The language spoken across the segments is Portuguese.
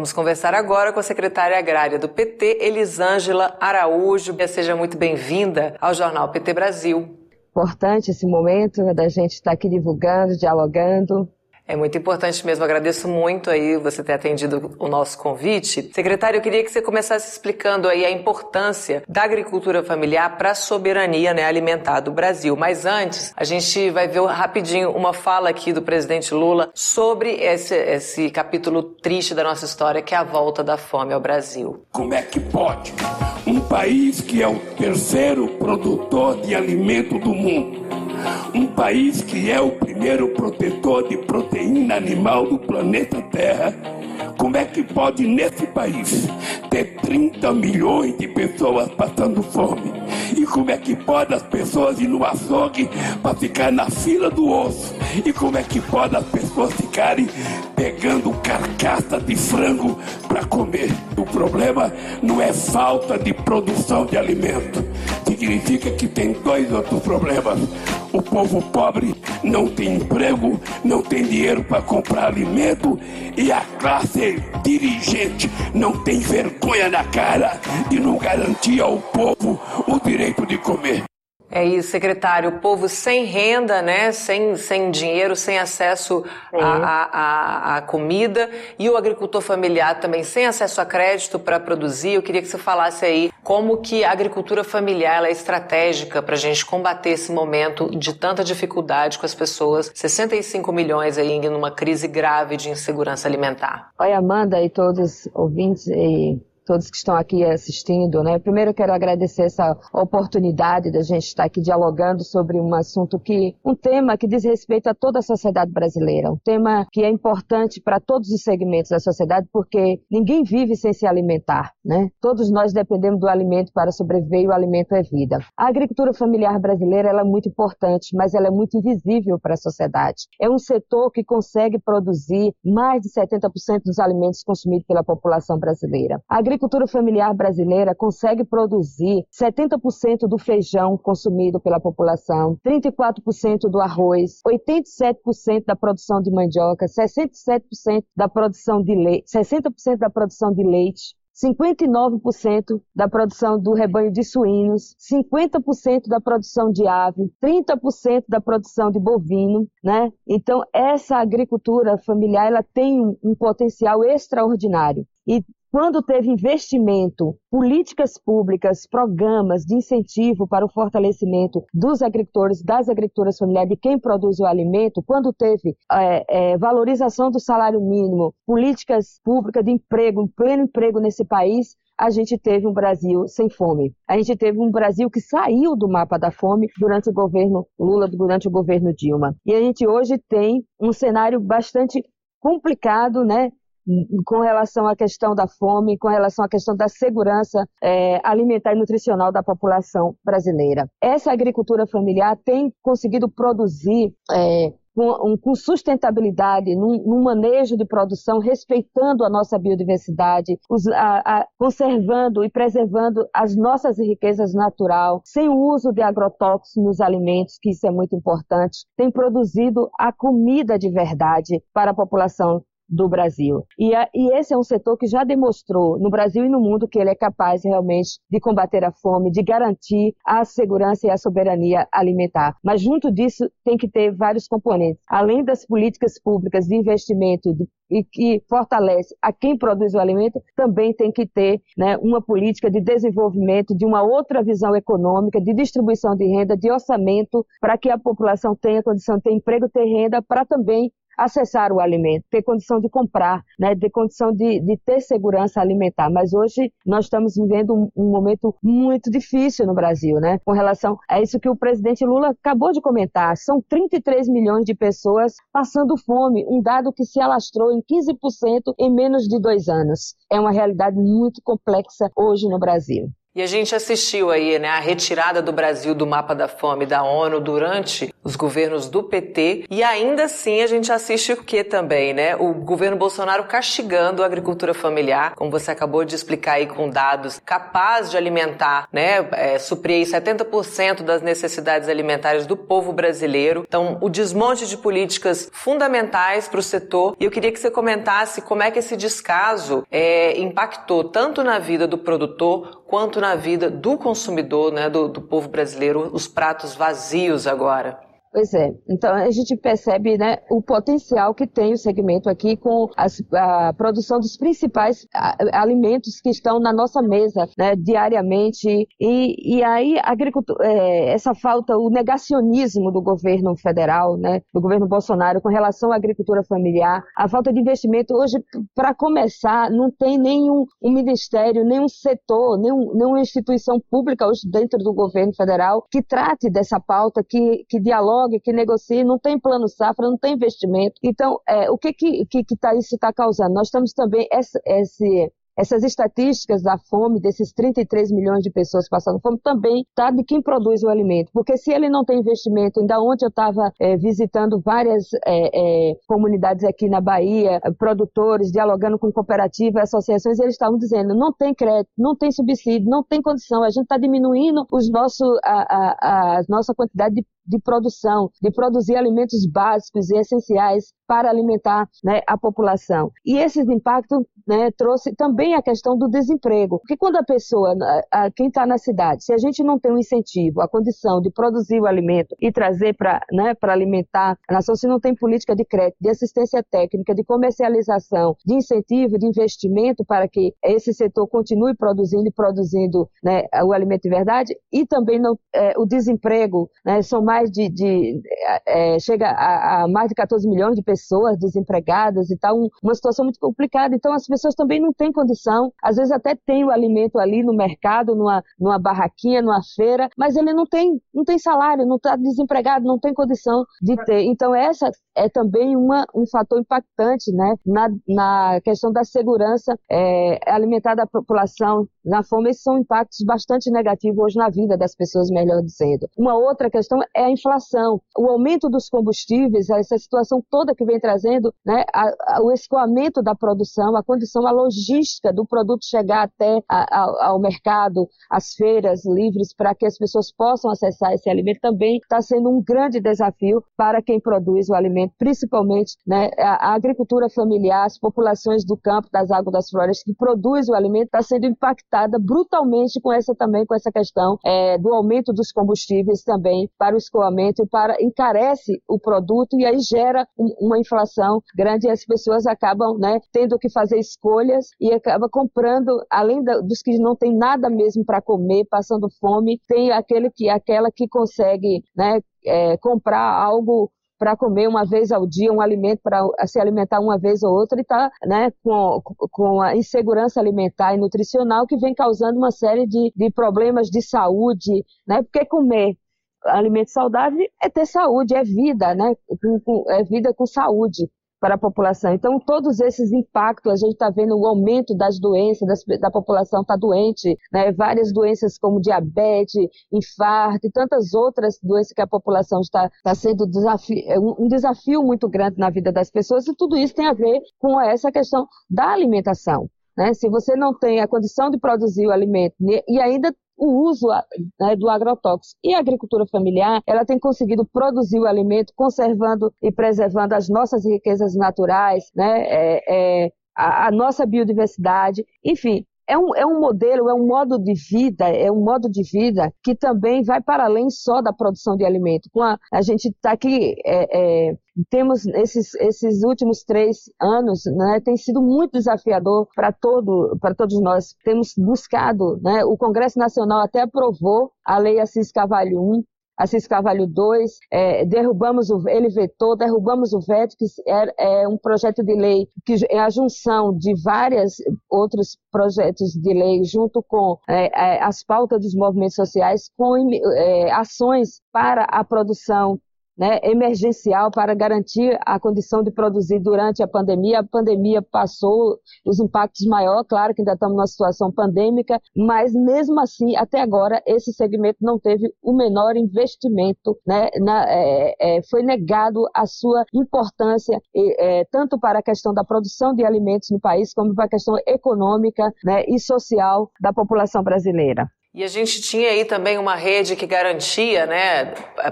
Vamos conversar agora com a secretária agrária do PT, Elisângela Araújo. Seja muito bem-vinda ao Jornal PT Brasil. Importante esse momento da gente estar aqui divulgando, dialogando, é muito importante mesmo. Agradeço muito aí você ter atendido o nosso convite. Secretário, eu queria que você começasse explicando aí a importância da agricultura familiar para a soberania né, alimentar do Brasil. Mas antes, a gente vai ver rapidinho uma fala aqui do presidente Lula sobre esse, esse capítulo triste da nossa história, que é a volta da fome ao Brasil. Como é que pode um país que é o terceiro produtor de alimento do mundo um país que é o primeiro protetor de proteína animal do planeta Terra. Como é que pode nesse país ter 30 milhões de pessoas passando fome? E como é que pode as pessoas ir no açougue para ficar na fila do osso? E como é que pode as pessoas ficarem pegando carcaça de frango para comer? O problema não é falta de produção de alimento. Significa que tem dois outros problemas. O povo pobre não tem emprego, não tem dinheiro para comprar alimento e a classe dirigente não tem vergonha na cara de não garantir ao povo o direito de comer. É isso, secretário. O povo sem renda, né? Sem, sem dinheiro, sem acesso à comida. E o agricultor familiar também sem acesso a crédito para produzir. Eu queria que você falasse aí como que a agricultura familiar é estratégica para a gente combater esse momento de tanta dificuldade com as pessoas. 65 milhões aí numa crise grave de insegurança alimentar. Oi, Amanda e todos os ouvintes e todos que estão aqui assistindo, né? Primeiro quero agradecer essa oportunidade da gente estar aqui dialogando sobre um assunto que, um tema que diz respeito a toda a sociedade brasileira, um tema que é importante para todos os segmentos da sociedade, porque ninguém vive sem se alimentar, né? Todos nós dependemos do alimento para sobreviver e o alimento é vida. A agricultura familiar brasileira ela é muito importante, mas ela é muito invisível para a sociedade. É um setor que consegue produzir mais de 70% dos alimentos consumidos pela população brasileira. A agricultura familiar brasileira consegue produzir 70% do feijão consumido pela população, 34% do arroz, 87% da produção de mandioca, 67% da produção de leite, 60% da produção de leite, 59% da produção do rebanho de suínos, 50% da produção de ave, 30% da produção de bovino, né? Então essa agricultura familiar ela tem um, potencial extraordinário. E quando teve investimento, políticas públicas, programas de incentivo para o fortalecimento dos agricultores, das agriculturas familiares, de quem produz o alimento, quando teve é, é, valorização do salário mínimo, políticas públicas de emprego, um pleno emprego nesse país, a gente teve um Brasil sem fome. A gente teve um Brasil que saiu do mapa da fome durante o governo Lula, durante o governo Dilma. E a gente hoje tem um cenário bastante complicado, né, com relação à questão da fome, com relação à questão da segurança é, alimentar e nutricional da população brasileira. Essa agricultura familiar tem conseguido produzir é, com, com, sustentabilidade, num, manejo de produção, respeitando a nossa biodiversidade, os, a, a, conservando e preservando as nossas riquezas natural, sem o uso de agrotóxicos nos alimentos, que isso é muito importante, tem produzido a comida de verdade para a população do Brasil. E, a, e, esse é um setor que já demonstrou no Brasil e no mundo que ele é capaz realmente de combater a fome, de garantir a segurança e a soberania alimentar. Mas junto disso tem que ter vários componentes. Além das políticas públicas de investimento de, e que fortalece a quem produz o alimento, também tem que ter né, uma política de desenvolvimento, de uma outra visão econômica, de distribuição de renda, de orçamento, para que a população tenha condição de ter emprego, ter renda, para também acessar o alimento, ter condição de comprar, né, ter condição de, de ter segurança alimentar. Mas hoje nós estamos vivendo um, um, momento muito difícil no Brasil, né, com relação a isso que o presidente Lula acabou de comentar. São 33 milhões de pessoas passando fome, um dado que se alastrou em 15% em menos de dois anos. É uma realidade muito complexa hoje no Brasil. E a gente assistiu aí, né, a retirada do Brasil do mapa da fome da ONU durante os governos do PT e ainda assim a gente assiste o que também, né? O governo Bolsonaro castigando a agricultura familiar, como você acabou de explicar aí com dados, capaz de alimentar, né, é, suprir 70% das necessidades alimentares do povo brasileiro. Então, o desmonte de políticas fundamentais para o setor. E eu queria que você comentasse como é que esse descaso é, impactou tanto na vida do produtor quanto na vida do consumidor, né, do, do povo brasileiro, os pratos vazios agora? Pois é. Então a gente percebe né, o potencial que tem o segmento aqui com as, a produção dos principais alimentos que estão na nossa mesa né, diariamente. E, e aí é, essa falta, o negacionismo do governo federal, né, do governo Bolsonaro com relação à agricultura familiar, a falta de investimento. Hoje, para começar, não tem nenhum um ministério, nenhum setor, nenhum, nenhuma instituição pública hoje dentro do governo federal que trate dessa pauta, que, que dialogue que negocie, não tem plano safra, não tem investimento. Então, é, o que, que, que, que tá, isso está causando? Nós estamos também, esse essas estatísticas da fome, desses 33 milhões de pessoas passando fome, também está de quem produz o alimento. Porque se ele não tem investimento, ainda ontem eu estava é, visitando várias é, é, comunidades aqui na Bahia, produtores, dialogando com cooperativas, associações, eles estavam dizendo, não tem crédito, não tem subsídio, não tem condição, a gente está diminuindo os nosso, a, a, a nossa quantidade de de produção, de produzir alimentos básicos e essenciais para alimentar né, a população. E esses impactos né, trouxe também a questão do desemprego, porque quando a pessoa, a, quem está na cidade, se a gente não tem um incentivo, a condição de produzir o alimento e trazer para né, alimentar a nação, se não tem política de crédito, de assistência técnica, de comercialização, de incentivo, de investimento para que esse setor continue produzindo e produzindo né, o alimento de verdade, e também não, é, o desemprego, né, são mais de, de é, chega a, a mais de 14 milhões de pessoas desempregadas e tal, um, uma situação muito complicada. Então as pessoas também não têm condição, às vezes até tem o alimento ali no mercado, numa, numa barraquinha, numa feira, mas ele não tem, não tem salário, não está desempregado, não tem condição de ter. Então essa é também uma, um fator impactante né, na, na questão da segurança é, alimentar da população na fome. Esses são impactos bastante negativos hoje na vida das pessoas, melhor dizendo. Uma outra questão é a inflação. O aumento dos combustíveis, essa situação toda que vem trazendo né, a, a, o escoamento da produção, a condição, a logística do produto chegar até a, ao mercado, as feiras livres, para que as pessoas possam acessar esse alimento, também está sendo um grande desafio para quem produz o alimento, principalmente né, a, agricultura familiar, as populações do campo, das águas, das florestas, que produz o alimento, está sendo impactada brutalmente com essa também, com essa questão é, do aumento dos combustíveis também para o escoamento, para encarece o produto e aí gera uma inflação grande e as pessoas acabam né, tendo que fazer escolhas e acaba comprando, além dos que não tem nada mesmo para comer, passando fome, tem aquele que aquela que consegue né, é, comprar algo para comer uma vez ao dia, um alimento para se alimentar uma vez ou outra, e está né, com, com a insegurança alimentar e nutricional que vem causando uma série de, de problemas de saúde, né? Porque comer alimento saudável é ter saúde, é vida, né? É vida com saúde para a população. Então, todos esses impactos, a gente está vendo o aumento das doenças, das, da população está doente, né? várias doenças como diabetes, infarto e tantas outras doenças que a população está, está sendo desafio, é um desafio muito grande na vida das pessoas, e tudo isso tem a ver com essa questão da alimentação. Né? Se você não tem a condição de produzir o alimento e ainda o uso né, do agrotóxico. E a agricultura familiar, ela tem conseguido produzir o alimento, conservando e preservando as nossas riquezas naturais, né, é, é, a, a nossa biodiversidade, enfim, é um, é um modelo, é um modo de vida, é um modo de vida que também vai para além só da produção de alimento. Com a, a gente está aqui, é, é, temos esses, esses últimos três anos, né, tem sido muito desafiador para todo, todos nós. Temos buscado, né, o Congresso Nacional até aprovou a Lei Assis Carvalho 1, Assis Carvalho 2, é, derrubamos o, ele vetou, derrubamos o veto, que é, é, um projeto de lei que é a junção de vários outros projetos de lei junto com é, é as pautas dos movimentos sociais, com é, ações para a produção né, emergencial para garantir a condição de produzir durante a pandemia. A pandemia passou os impactos maiores, claro que ainda estamos numa situação pandêmica, mas mesmo assim, até agora, esse segmento não teve o menor investimento, né, na, é, é, foi negado a sua importância, é, tanto para a questão da produção de alimentos no país, como para a questão econômica né, e social da população brasileira. E a gente tinha aí também uma rede que garantia, né,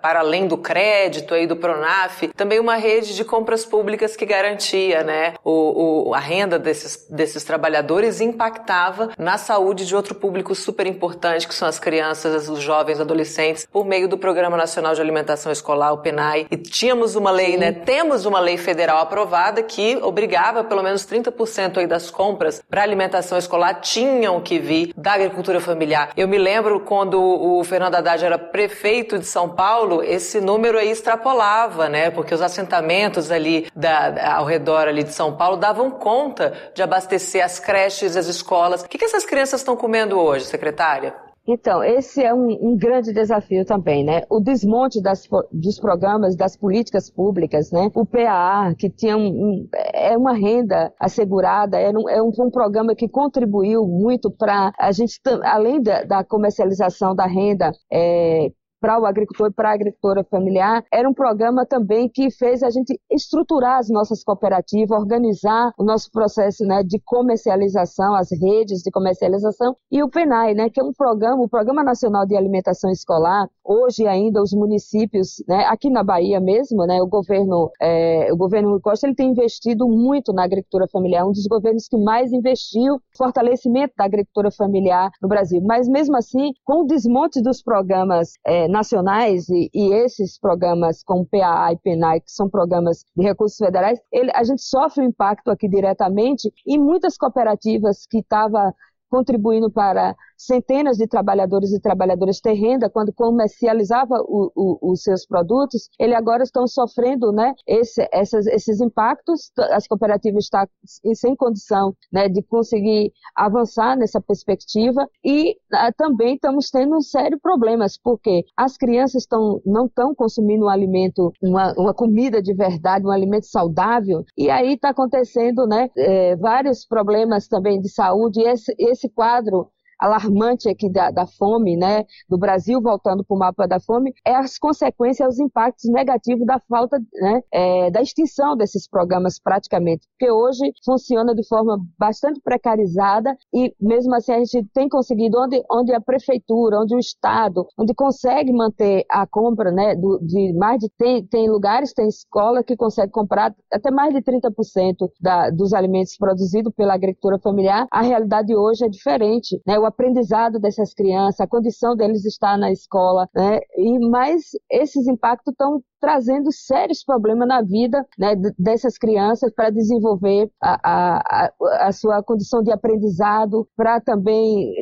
para além do crédito aí do Pronaf, também uma rede de compras públicas que garantia, né, o, o, a renda desses, desses trabalhadores e impactava na saúde de outro público super importante, que são as crianças, os jovens, adolescentes, por meio do Programa Nacional de Alimentação Escolar, o PENAI. E tínhamos uma lei, né, Sim. né, temos uma lei federal aprovada que obrigava pelo menos 30% aí das compras para alimentação escolar tinham que vir da agricultura familiar. Eu me lembro quando o Fernando Haddad era prefeito de São Paulo, esse número aí extrapolava, né? Porque os assentamentos ali da, ao redor ali de São Paulo davam conta de abastecer as creches, as escolas. O que, que essas crianças estão comendo hoje, secretária? Então, esse é um, um, grande desafio também, né? O desmonte das, dos programas, das políticas públicas, né? O PAA, que tinha um, um, é uma renda assegurada, é um, é um, programa que contribuiu muito para a gente, além da, da comercialização da renda, é, para o agricultor e para a agricultora familiar, era um programa também que fez a gente estruturar as nossas cooperativas, organizar o nosso processo né, de comercialização, as redes de comercialização, e o PENAI, né, que é um programa, o Programa Nacional de Alimentação Escolar, hoje ainda os municípios, né, aqui na Bahia mesmo, né, o governo, é, o governo Costa, ele tem investido muito na agricultura familiar, um dos governos que mais investiu fortalecimento da agricultura familiar no Brasil. Mas mesmo assim, com o desmonte dos programas é, nacionais e, e, esses programas como PAA e PENAI, que são programas de recursos federais, ele, a gente sofre o um impacto aqui diretamente e muitas cooperativas que estavam contribuindo para centenas de trabalhadores e trabalhadoras ter renda quando comercializava o, o, os seus produtos, ele agora estão sofrendo né, esse, essas, esses impactos. As cooperativas estão sem condição né, de conseguir avançar nessa perspectiva e ah, também estamos tendo sérios problemas, porque as crianças estão, não estão consumindo um alimento, uma, uma comida de verdade, um alimento saudável, e aí está acontecendo né, é, vários problemas também de saúde. E esse, esse quadro alarmante aqui da, da fome, né, do Brasil voltando para o mapa da fome, é as consequências, os impactos negativos da falta, né, é, da extinção desses programas praticamente, porque hoje funciona de forma bastante precarizada e mesmo assim a gente tem conseguido onde, onde a prefeitura, onde o estado, onde consegue manter a compra, né, do, de mais de tem, tem lugares, tem escola que consegue comprar até mais de 30% da, dos alimentos produzidos pela agricultura familiar. A realidade hoje é diferente, né? O aprendizado dessas crianças, a condição deles estar na escola, né? E mais esses impactos estão trazendo sérios problemas na vida né, dessas crianças para desenvolver a, a, a, sua condição de aprendizado, para também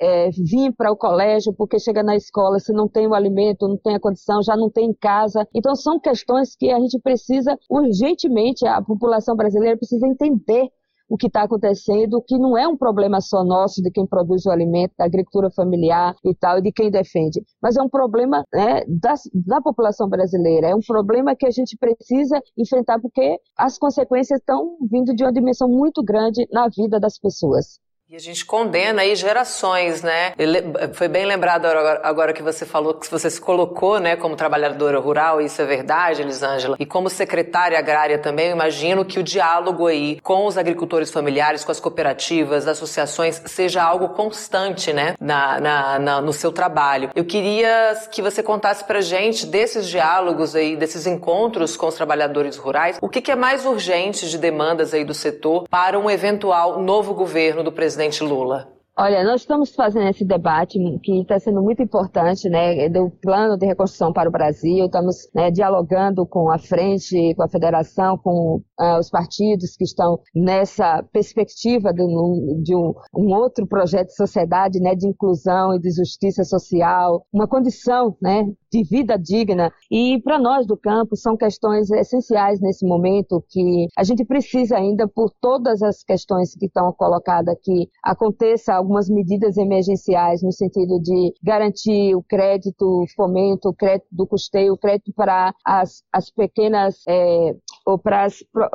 é, vir para o colégio, porque chega na escola, se não tem o alimento, não tem a condição, já não tem em casa. Então, são questões que a gente precisa urgentemente, a população brasileira precisa entender o que está acontecendo, que não é um problema só nosso de quem produz o alimento, da agricultura familiar e tal, e de quem defende, mas é um problema né, da, da população brasileira, é um problema que a gente precisa enfrentar porque as consequências estão vindo de uma dimensão muito grande na vida das pessoas. E a gente condena aí gerações, né? Foi bem lembrado agora que você falou que você se colocou, né, como trabalhadora rural, isso é verdade, Elisângela. E como secretária agrária também, eu imagino que o diálogo aí com os agricultores familiares, com as cooperativas, associações, seja algo constante, né, na, na, na, no seu trabalho. Eu queria que você contasse pra gente desses diálogos aí, desses encontros com os trabalhadores rurais, o que, que é mais urgente de demandas aí do setor para um eventual novo governo do presidente presidente Lula? Olha, nós estamos fazendo esse debate que está sendo muito importante, né, do plano de reconstrução para o Brasil. Estamos né, dialogando com a frente, com a federação, com uh, os partidos que estão nessa perspectiva de, um, de um, um, outro projeto de sociedade, né, de inclusão e de justiça social, uma condição, né, de vida digna. E para nós do campo são questões essenciais nesse momento que a gente precisa ainda, por todas as questões que estão colocadas aqui, aconteça algumas medidas emergenciais no sentido de garantir o crédito, fomento, o crédito do custeio, o crédito para as, as pequenas, é, ou para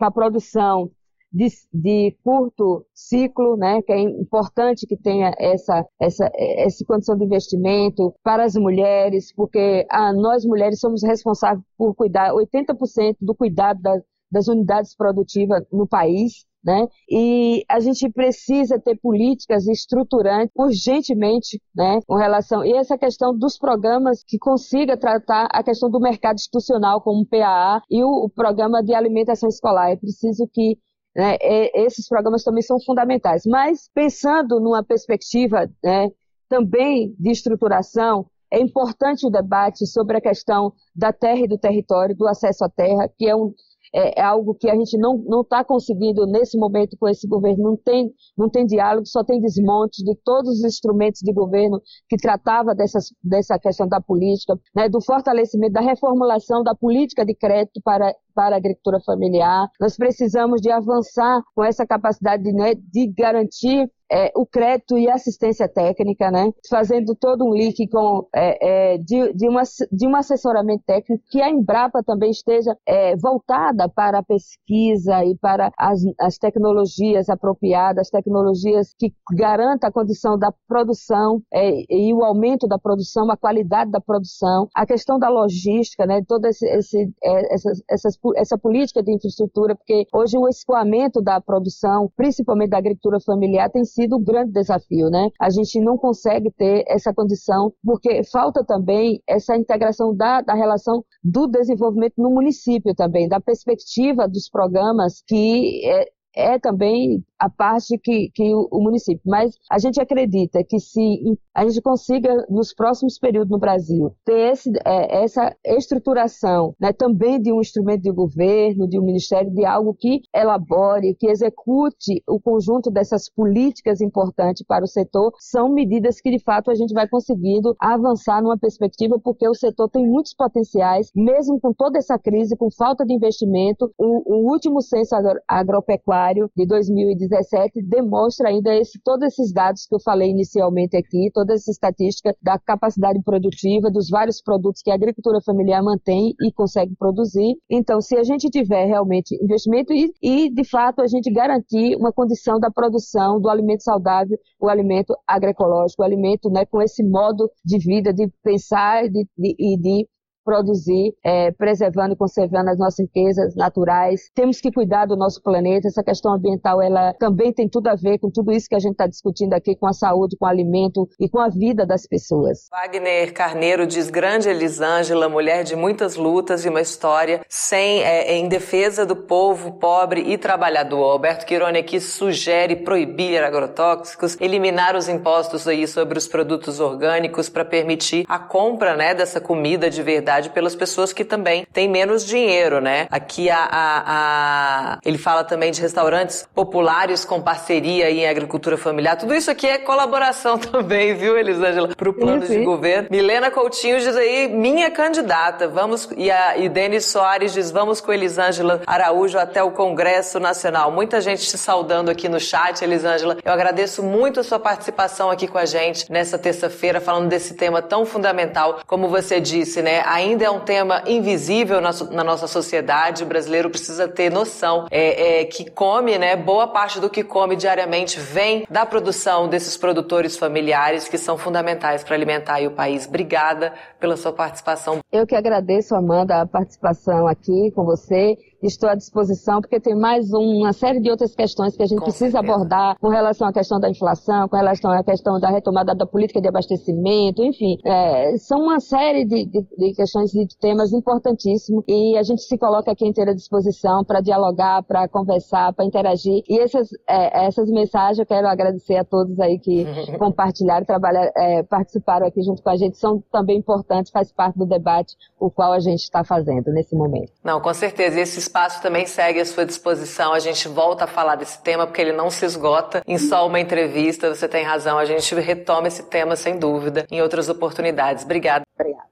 a produção de, de, curto ciclo, né, que é importante que tenha essa, essa, essa condição de investimento para as mulheres, porque ah, nós mulheres somos responsáveis por cuidar 80% do cuidado das, das unidades produtivas no país, né? E a gente precisa ter políticas estruturantes urgentemente, né, com relação e essa questão dos programas que consiga tratar a questão do mercado institucional como o PAA e o, o programa de alimentação escolar. É preciso que né? esses programas também são fundamentais. Mas, pensando numa perspectiva né, também de estruturação, é importante o debate sobre a questão da terra e do território, do acesso à terra, que é um, é, é algo que a gente não está conseguindo nesse momento com esse governo. Não tem, não tem diálogo, só tem desmonte de todos os instrumentos de governo que tratava dessas, dessa questão da política, né, do fortalecimento, da reformulação da política de crédito para para a agricultura familiar. Nós precisamos de avançar com essa capacidade né, de garantir é, o crédito e assistência técnica, né? Fazendo todo um link com é, é, de, de, uma, de um assessoramento técnico que a Embrapa também esteja é, voltada para a pesquisa e para as, as tecnologias apropriadas, tecnologias que garantam a condição da produção é, e o aumento da produção, a qualidade da produção, a questão da logística, né? Toda esse, esse, é, essas, essas, essa política de infraestrutura, porque hoje o escoamento da produção, principalmente da agricultura familiar, tem sido sido um grande desafio, né? A gente não consegue ter essa condição, porque falta também essa integração da, da relação do desenvolvimento no município também, da perspectiva dos programas que é, é também a parte que, que o, o, município. Mas a gente acredita que se a gente consiga, nos próximos períodos no Brasil, ter esse, é, essa estruturação né, também de um instrumento de governo, de um ministério, de algo que elabore, que execute o conjunto dessas políticas importantes para o setor, são medidas que, de fato, a gente vai conseguindo avançar numa perspectiva, porque o setor tem muitos potenciais, mesmo com toda essa crise, com falta de investimento. O, o último censo agropecuário de 2019 2017 demonstra ainda esse, todos esses dados que eu falei inicialmente aqui, toda essa estatística da capacidade produtiva dos vários produtos que a agricultura familiar mantém e consegue produzir. Então, se a gente tiver realmente investimento e, e de fato, a gente garantir uma condição da produção do alimento saudável, o alimento agroecológico, o alimento né, com esse modo de vida, de pensar e de, de, de produzir, é, preservando e conservando as nossas riquezas naturais. Temos que cuidar do nosso planeta. Essa questão ambiental, ela também tem tudo a ver com tudo isso que a gente está discutindo aqui, com a saúde, com o alimento e com a vida das pessoas. Wagner Carneiro diz grande Elisângela, mulher de muitas lutas e uma história sem é, em defesa do povo pobre e trabalhador. Alberto Quirone aqui sugere proibir agrotóxicos, eliminar os impostos aí sobre os produtos orgânicos para permitir a compra, né, dessa comida de verdade pelas pessoas que também têm menos dinheiro, né? Aqui a, a, a, ele fala também de restaurantes populares com parceria em agricultura familiar. Tudo isso aqui é colaboração também, viu, Elisângela, para o plano de governo. Milena Coutinho diz aí, minha candidata, vamos, e a e Denis Soares diz, vamos com Elisângela Araújo até o Congresso Nacional. Muita gente te saudando aqui no chat, Elisângela. Eu agradeço muito a sua participação aqui com a gente nessa terça-feira, falando desse tema tão fundamental, como você disse, né? A ainda é um tema invisível na, na nossa sociedade. O brasileiro precisa ter noção é, é, que come, né? Boa parte do que come diariamente vem da produção desses produtores familiares que são fundamentais para alimentar o país. Obrigada pela sua participação. Eu que agradeço, Amanda, a participação aqui com você estou à disposição, porque tem mais uma série de outras questões que a gente com precisa certeza. abordar com relação à questão da inflação, com relação à questão da retomada da política de abastecimento, enfim, é, são uma série de, de, de questões de temas importantíssimos e a gente se coloca aqui inteira à disposição para dialogar, para conversar, para interagir. E essas, é, essas mensagens eu quero agradecer a todos aí que compartilharam, trabalhar, é, participaram aqui junto com a gente, são também importantes, faz parte do debate o qual a gente está fazendo nesse momento. Não, com certeza. E esses espaço também segue à sua disposição. A gente volta a falar desse tema porque ele não se esgota em só uma entrevista. Você tem razão. A gente retoma esse tema sem dúvida em outras oportunidades. Obrigada. Obrigada.